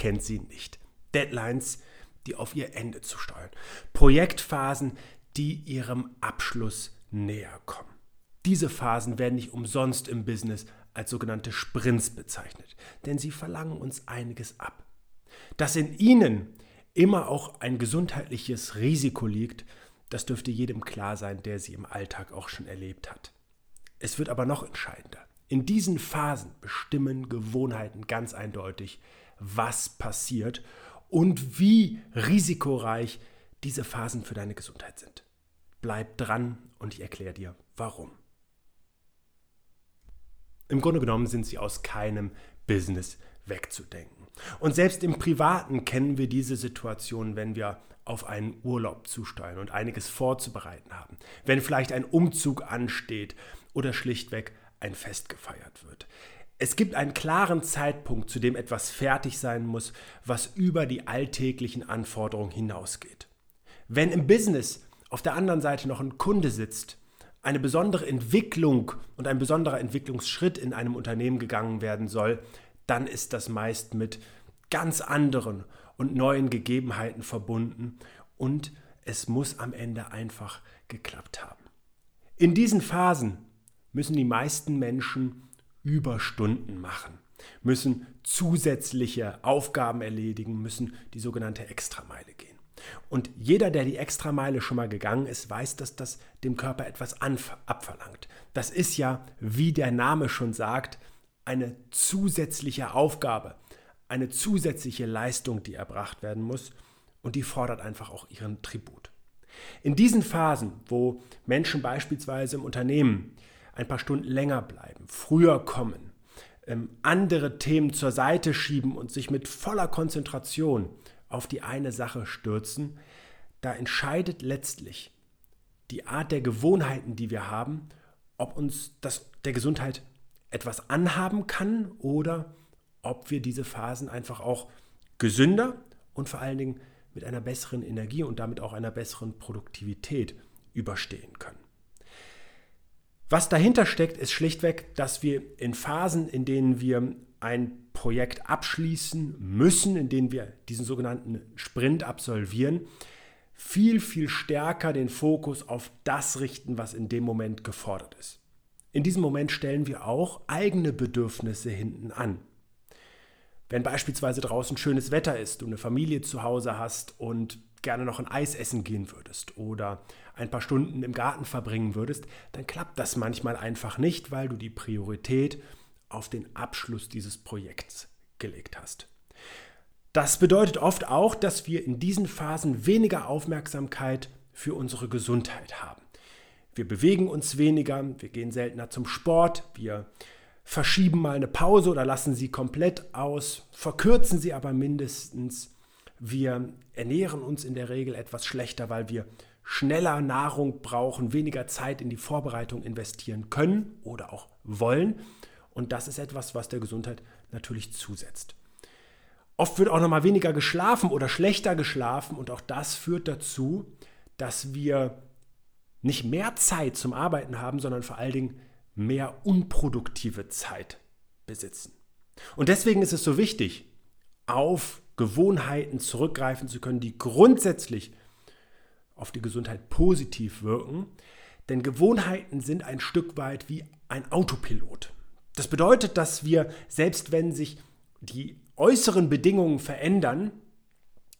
kennt sie nicht. Deadlines, die auf ihr Ende zu steuern. Projektphasen, die ihrem Abschluss näher kommen. Diese Phasen werden nicht umsonst im Business als sogenannte Sprints bezeichnet, denn sie verlangen uns einiges ab. Dass in ihnen immer auch ein gesundheitliches Risiko liegt, das dürfte jedem klar sein, der sie im Alltag auch schon erlebt hat. Es wird aber noch entscheidender. In diesen Phasen bestimmen Gewohnheiten ganz eindeutig, was passiert und wie risikoreich diese Phasen für deine Gesundheit sind. Bleib dran und ich erkläre dir, warum. Im Grunde genommen sind sie aus keinem Business wegzudenken. Und selbst im Privaten kennen wir diese Situation, wenn wir auf einen Urlaub zusteuern und einiges vorzubereiten haben. Wenn vielleicht ein Umzug ansteht oder schlichtweg ein Fest gefeiert wird. Es gibt einen klaren Zeitpunkt, zu dem etwas fertig sein muss, was über die alltäglichen Anforderungen hinausgeht. Wenn im Business auf der anderen Seite noch ein Kunde sitzt, eine besondere Entwicklung und ein besonderer Entwicklungsschritt in einem Unternehmen gegangen werden soll, dann ist das meist mit ganz anderen und neuen Gegebenheiten verbunden und es muss am Ende einfach geklappt haben. In diesen Phasen müssen die meisten Menschen Überstunden machen, müssen zusätzliche Aufgaben erledigen, müssen die sogenannte Extrameile gehen. Und jeder, der die Extrameile schon mal gegangen ist, weiß, dass das dem Körper etwas abverlangt. Das ist ja, wie der Name schon sagt, eine zusätzliche Aufgabe, eine zusätzliche Leistung, die erbracht werden muss und die fordert einfach auch ihren Tribut. In diesen Phasen, wo Menschen beispielsweise im Unternehmen ein paar Stunden länger bleiben, früher kommen, ähm, andere Themen zur Seite schieben und sich mit voller Konzentration auf die eine Sache stürzen, da entscheidet letztlich die Art der Gewohnheiten, die wir haben, ob uns das der Gesundheit etwas anhaben kann oder ob wir diese Phasen einfach auch gesünder und vor allen Dingen mit einer besseren Energie und damit auch einer besseren Produktivität überstehen können. Was dahinter steckt, ist schlichtweg, dass wir in Phasen, in denen wir ein Projekt abschließen müssen, in denen wir diesen sogenannten Sprint absolvieren, viel, viel stärker den Fokus auf das richten, was in dem Moment gefordert ist. In diesem Moment stellen wir auch eigene Bedürfnisse hinten an. Wenn beispielsweise draußen schönes Wetter ist, du eine Familie zu Hause hast und gerne noch ein Eis essen gehen würdest oder ein paar Stunden im Garten verbringen würdest, dann klappt das manchmal einfach nicht, weil du die Priorität auf den Abschluss dieses Projekts gelegt hast. Das bedeutet oft auch, dass wir in diesen Phasen weniger Aufmerksamkeit für unsere Gesundheit haben. Wir bewegen uns weniger, wir gehen seltener zum Sport, wir verschieben mal eine Pause oder lassen sie komplett aus, verkürzen sie aber mindestens. Wir ernähren uns in der Regel etwas schlechter, weil wir schneller Nahrung brauchen, weniger Zeit in die Vorbereitung investieren können oder auch wollen. Und das ist etwas, was der Gesundheit natürlich zusetzt. Oft wird auch noch mal weniger geschlafen oder schlechter geschlafen und auch das führt dazu, dass wir nicht mehr Zeit zum Arbeiten haben, sondern vor allen Dingen mehr unproduktive Zeit besitzen. Und deswegen ist es so wichtig, auf Gewohnheiten zurückgreifen zu können, die grundsätzlich auf die Gesundheit positiv wirken. Denn Gewohnheiten sind ein Stück weit wie ein Autopilot. Das bedeutet, dass wir, selbst wenn sich die äußeren Bedingungen verändern,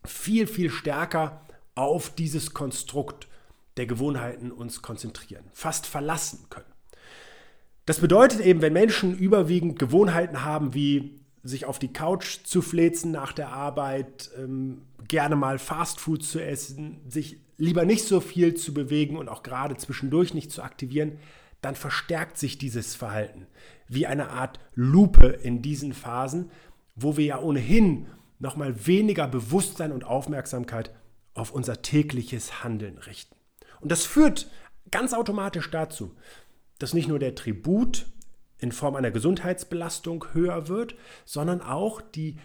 viel, viel stärker auf dieses Konstrukt der Gewohnheiten uns konzentrieren, fast verlassen können. Das bedeutet eben, wenn Menschen überwiegend Gewohnheiten haben, wie sich auf die Couch zu flezen nach der Arbeit, ähm, gerne mal Fastfood zu essen, sich lieber nicht so viel zu bewegen und auch gerade zwischendurch nicht zu aktivieren, dann verstärkt sich dieses Verhalten wie eine Art Lupe in diesen Phasen, wo wir ja ohnehin nochmal weniger Bewusstsein und Aufmerksamkeit auf unser tägliches Handeln richten. Und das führt ganz automatisch dazu, dass nicht nur der Tribut in Form einer Gesundheitsbelastung höher wird, sondern auch die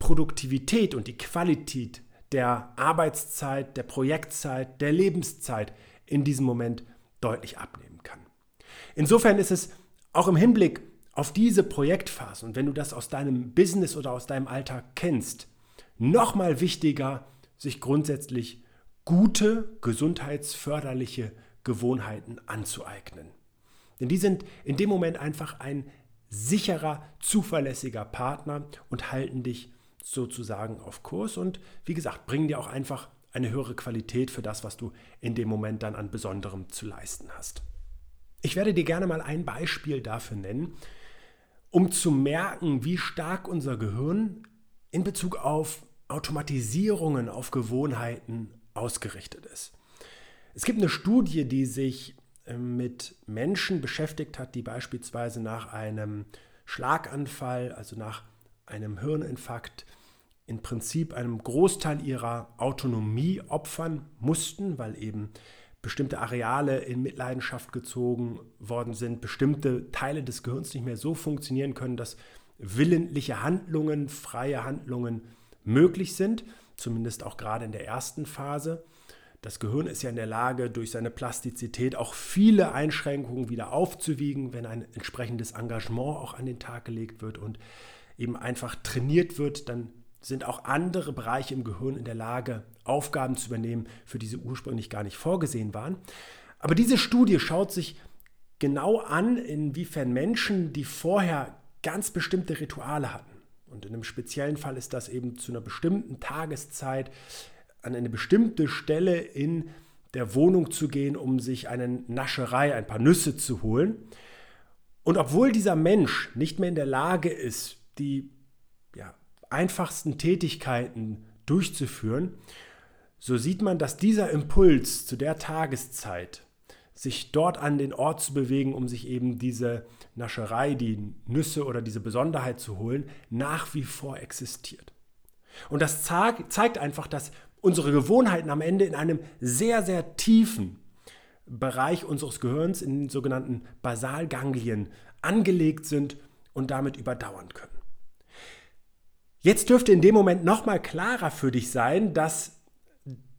Produktivität und die Qualität der Arbeitszeit, der Projektzeit, der Lebenszeit in diesem Moment deutlich abnehmen kann. Insofern ist es auch im Hinblick auf diese Projektphase und wenn du das aus deinem Business oder aus deinem Alltag kennst, nochmal wichtiger, sich grundsätzlich gute, gesundheitsförderliche Gewohnheiten anzueignen. Denn die sind in dem Moment einfach ein sicherer, zuverlässiger Partner und halten dich sozusagen auf Kurs und wie gesagt, bringen dir auch einfach eine höhere Qualität für das, was du in dem Moment dann an Besonderem zu leisten hast. Ich werde dir gerne mal ein Beispiel dafür nennen, um zu merken, wie stark unser Gehirn in Bezug auf Automatisierungen, auf Gewohnheiten ausgerichtet ist. Es gibt eine Studie, die sich mit Menschen beschäftigt hat, die beispielsweise nach einem Schlaganfall, also nach einem Hirninfarkt, im Prinzip einem Großteil ihrer Autonomie opfern mussten, weil eben bestimmte Areale in Mitleidenschaft gezogen worden sind, bestimmte Teile des Gehirns nicht mehr so funktionieren können, dass willentliche Handlungen, freie Handlungen möglich sind, zumindest auch gerade in der ersten Phase. Das Gehirn ist ja in der Lage, durch seine Plastizität auch viele Einschränkungen wieder aufzuwiegen, wenn ein entsprechendes Engagement auch an den Tag gelegt wird und eben einfach trainiert wird, dann sind auch andere Bereiche im Gehirn in der Lage, Aufgaben zu übernehmen, für die sie ursprünglich gar nicht vorgesehen waren. Aber diese Studie schaut sich genau an, inwiefern Menschen, die vorher ganz bestimmte Rituale hatten, und in einem speziellen Fall ist das eben zu einer bestimmten Tageszeit an eine bestimmte Stelle in der Wohnung zu gehen, um sich eine Nascherei, ein paar Nüsse zu holen. Und obwohl dieser Mensch nicht mehr in der Lage ist, die ja, einfachsten Tätigkeiten durchzuführen, so sieht man, dass dieser Impuls zu der Tageszeit, sich dort an den Ort zu bewegen, um sich eben diese Nascherei, die Nüsse oder diese Besonderheit zu holen, nach wie vor existiert. Und das zeigt einfach, dass unsere Gewohnheiten am Ende in einem sehr, sehr tiefen Bereich unseres Gehirns, in den sogenannten Basalganglien, angelegt sind und damit überdauern können. Jetzt dürfte in dem Moment nochmal klarer für dich sein, dass,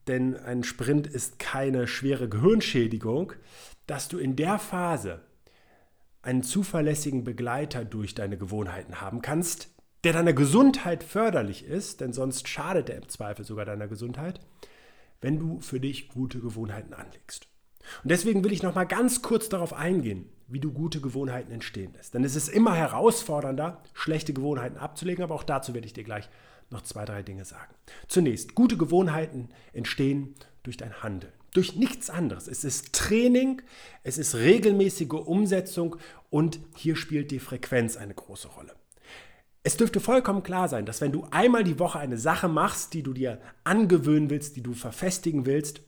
denn ein Sprint ist keine schwere Gehirnschädigung, dass du in der Phase einen zuverlässigen Begleiter durch deine Gewohnheiten haben kannst, der deiner Gesundheit förderlich ist, denn sonst schadet er im Zweifel sogar deiner Gesundheit, wenn du für dich gute Gewohnheiten anlegst. Und deswegen will ich noch mal ganz kurz darauf eingehen, wie du gute Gewohnheiten entstehen lässt. Denn es ist immer herausfordernder, schlechte Gewohnheiten abzulegen, aber auch dazu werde ich dir gleich noch zwei, drei Dinge sagen. Zunächst, gute Gewohnheiten entstehen durch dein Handeln. Durch nichts anderes. Es ist Training, es ist regelmäßige Umsetzung und hier spielt die Frequenz eine große Rolle. Es dürfte vollkommen klar sein, dass wenn du einmal die Woche eine Sache machst, die du dir angewöhnen willst, die du verfestigen willst,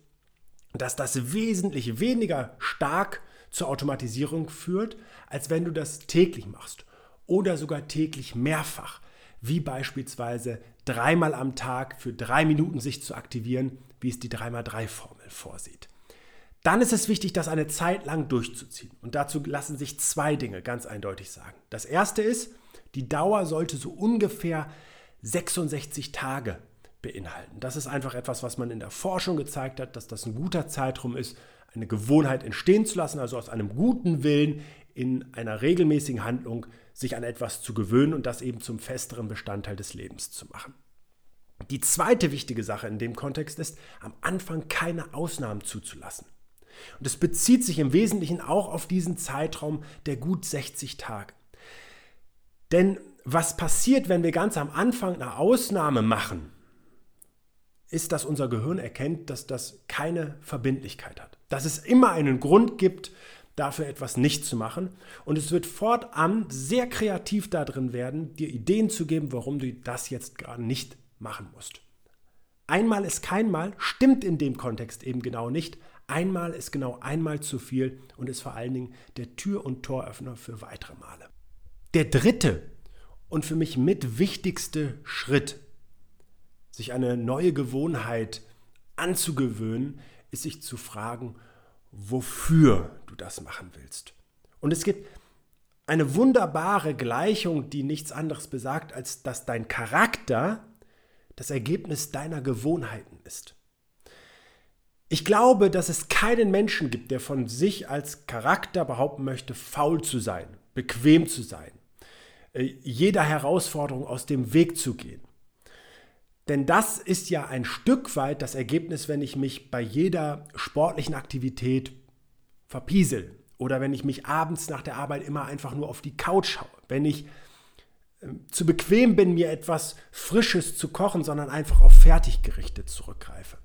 dass das wesentlich weniger stark zur Automatisierung führt, als wenn du das täglich machst oder sogar täglich mehrfach, wie beispielsweise dreimal am Tag für drei Minuten sich zu aktivieren, wie es die 3x3-Formel vorsieht. Dann ist es wichtig, das eine Zeit lang durchzuziehen. Und dazu lassen sich zwei Dinge ganz eindeutig sagen. Das erste ist, die Dauer sollte so ungefähr 66 Tage beinhalten. Das ist einfach etwas, was man in der Forschung gezeigt hat, dass das ein guter Zeitraum ist, eine Gewohnheit entstehen zu lassen, also aus einem guten Willen in einer regelmäßigen Handlung sich an etwas zu gewöhnen und das eben zum festeren Bestandteil des Lebens zu machen. Die zweite wichtige Sache in dem Kontext ist, am Anfang keine Ausnahmen zuzulassen. Und es bezieht sich im Wesentlichen auch auf diesen Zeitraum der gut 60 Tage. Denn was passiert, wenn wir ganz am Anfang eine Ausnahme machen, ist, dass unser Gehirn erkennt, dass das keine Verbindlichkeit hat. Dass es immer einen Grund gibt, dafür etwas nicht zu machen. Und es wird fortan sehr kreativ darin werden, dir Ideen zu geben, warum du das jetzt gerade nicht machen musst. Einmal ist kein Mal, stimmt in dem Kontext eben genau nicht. Einmal ist genau einmal zu viel und ist vor allen Dingen der Tür- und Toröffner für weitere Male. Der dritte und für mich mit wichtigste Schritt, sich eine neue Gewohnheit anzugewöhnen, ist sich zu fragen, wofür du das machen willst. Und es gibt eine wunderbare Gleichung, die nichts anderes besagt, als dass dein Charakter das Ergebnis deiner Gewohnheiten ist. Ich glaube, dass es keinen Menschen gibt, der von sich als Charakter behaupten möchte, faul zu sein, bequem zu sein, jeder Herausforderung aus dem Weg zu gehen. Denn das ist ja ein Stück weit das Ergebnis, wenn ich mich bei jeder sportlichen Aktivität verpiesel oder wenn ich mich abends nach der Arbeit immer einfach nur auf die Couch schaue, wenn ich äh, zu bequem bin, mir etwas Frisches zu kochen, sondern einfach auf Fertiggerichte zurückgreife.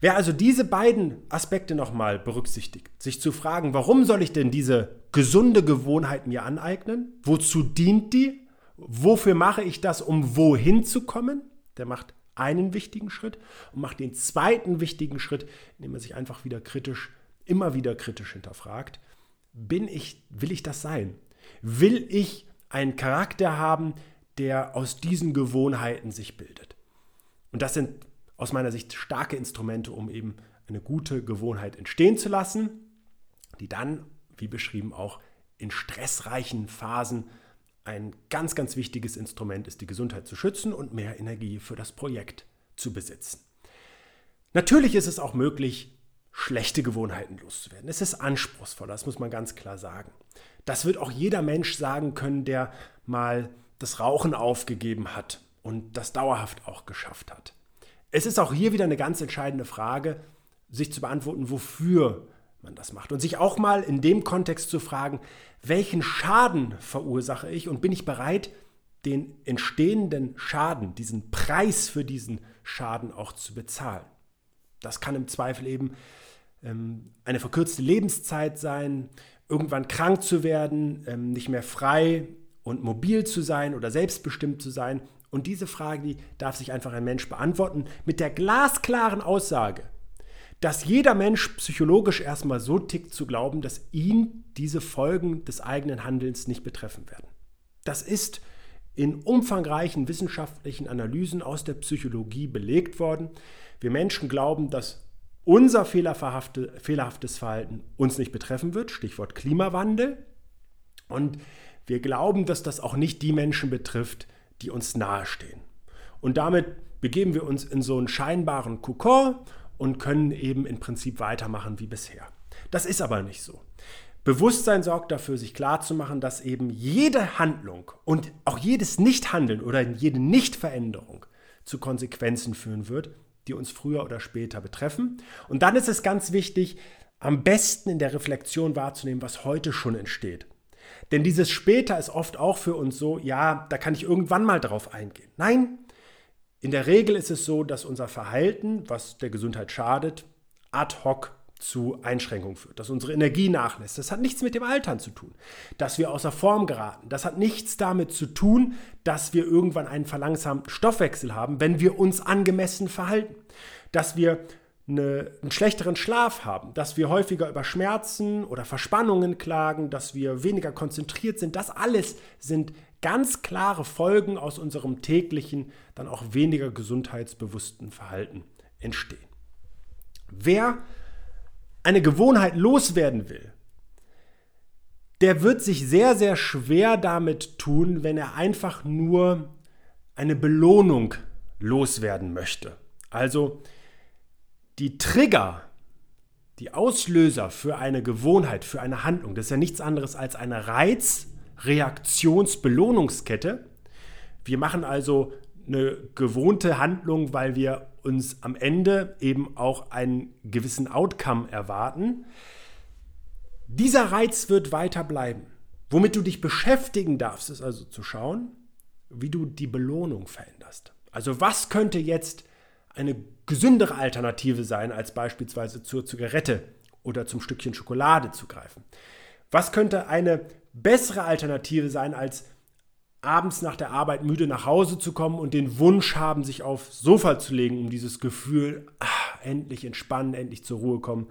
Wer also diese beiden Aspekte nochmal berücksichtigt, sich zu fragen, warum soll ich denn diese gesunde Gewohnheit mir aneignen? Wozu dient die? Wofür mache ich das, um wohin zu kommen? Der macht einen wichtigen Schritt und macht den zweiten wichtigen Schritt, indem er sich einfach wieder kritisch, immer wieder kritisch hinterfragt. Bin ich, will ich das sein? Will ich einen Charakter haben, der aus diesen Gewohnheiten sich bildet? Und das sind aus meiner Sicht starke Instrumente, um eben eine gute Gewohnheit entstehen zu lassen, die dann, wie beschrieben, auch in stressreichen Phasen ein ganz, ganz wichtiges Instrument ist, die Gesundheit zu schützen und mehr Energie für das Projekt zu besitzen. Natürlich ist es auch möglich, schlechte Gewohnheiten loszuwerden. Es ist anspruchsvoll, das muss man ganz klar sagen. Das wird auch jeder Mensch sagen können, der mal das Rauchen aufgegeben hat und das dauerhaft auch geschafft hat. Es ist auch hier wieder eine ganz entscheidende Frage, sich zu beantworten, wofür man das macht. Und sich auch mal in dem Kontext zu fragen, welchen Schaden verursache ich und bin ich bereit, den entstehenden Schaden, diesen Preis für diesen Schaden auch zu bezahlen. Das kann im Zweifel eben ähm, eine verkürzte Lebenszeit sein, irgendwann krank zu werden, ähm, nicht mehr frei und mobil zu sein oder selbstbestimmt zu sein und diese Frage, die darf sich einfach ein Mensch beantworten mit der glasklaren Aussage, dass jeder Mensch psychologisch erstmal so tickt zu glauben, dass ihn diese Folgen des eigenen Handelns nicht betreffen werden. Das ist in umfangreichen wissenschaftlichen Analysen aus der Psychologie belegt worden. Wir Menschen glauben, dass unser fehlerhaftes Verhalten uns nicht betreffen wird, Stichwort Klimawandel. Und wir glauben, dass das auch nicht die Menschen betrifft, die uns nahestehen. Und damit begeben wir uns in so einen scheinbaren Kokon und können eben im Prinzip weitermachen wie bisher. Das ist aber nicht so. Bewusstsein sorgt dafür, sich klarzumachen, dass eben jede Handlung und auch jedes Nichthandeln oder jede Nichtveränderung zu Konsequenzen führen wird, die uns früher oder später betreffen. Und dann ist es ganz wichtig, am besten in der Reflexion wahrzunehmen, was heute schon entsteht. Denn dieses später ist oft auch für uns so, ja, da kann ich irgendwann mal drauf eingehen. Nein, in der Regel ist es so, dass unser Verhalten, was der Gesundheit schadet, ad hoc zu Einschränkungen führt, dass unsere Energie nachlässt. Das hat nichts mit dem Altern zu tun, dass wir außer Form geraten. Das hat nichts damit zu tun, dass wir irgendwann einen verlangsamten Stoffwechsel haben, wenn wir uns angemessen verhalten. Dass wir eine, einen schlechteren Schlaf haben, dass wir häufiger über Schmerzen oder Verspannungen klagen, dass wir weniger konzentriert sind, das alles sind ganz klare Folgen aus unserem täglichen, dann auch weniger gesundheitsbewussten Verhalten entstehen. Wer eine Gewohnheit loswerden will, der wird sich sehr, sehr schwer damit tun, wenn er einfach nur eine Belohnung loswerden möchte. Also die Trigger, die Auslöser für eine Gewohnheit, für eine Handlung, das ist ja nichts anderes als eine Reiz-Reaktions-Belohnungskette. Wir machen also eine gewohnte Handlung, weil wir uns am Ende eben auch einen gewissen Outcome erwarten. Dieser Reiz wird weiter bleiben. Womit du dich beschäftigen darfst, ist also zu schauen, wie du die Belohnung veränderst. Also was könnte jetzt eine gesündere Alternative sein, als beispielsweise zur Zigarette oder zum Stückchen Schokolade zu greifen? Was könnte eine bessere Alternative sein, als abends nach der Arbeit müde nach Hause zu kommen und den Wunsch haben, sich aufs Sofa zu legen, um dieses Gefühl, ach, endlich entspannen, endlich zur Ruhe kommen,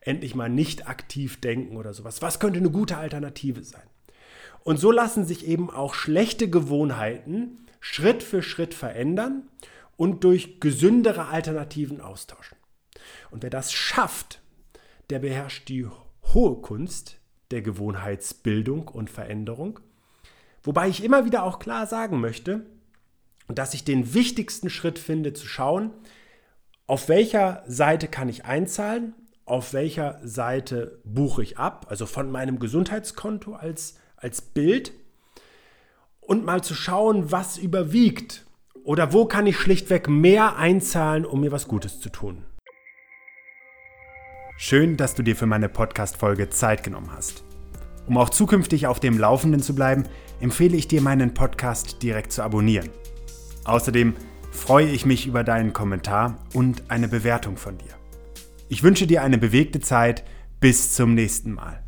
endlich mal nicht aktiv denken oder sowas. Was könnte eine gute Alternative sein? Und so lassen sich eben auch schlechte Gewohnheiten Schritt für Schritt verändern und durch gesündere Alternativen austauschen. Und wer das schafft, der beherrscht die hohe Kunst der Gewohnheitsbildung und Veränderung. Wobei ich immer wieder auch klar sagen möchte, dass ich den wichtigsten Schritt finde, zu schauen, auf welcher Seite kann ich einzahlen, auf welcher Seite buche ich ab, also von meinem Gesundheitskonto als, als Bild und mal zu schauen, was überwiegt Oder wo kann ich schlichtweg mehr einzahlen, um mir was Gutes zu tun? Schön, dass du dir für meine Podcast-Folge Zeit genommen hast. Um auch zukünftig auf dem Laufenden zu bleiben, empfehle ich dir, meinen Podcast direkt zu abonnieren. Außerdem freue ich mich über deinen Kommentar und eine Bewertung von dir. Ich wünsche dir eine bewegte Zeit. Bis zum nächsten Mal.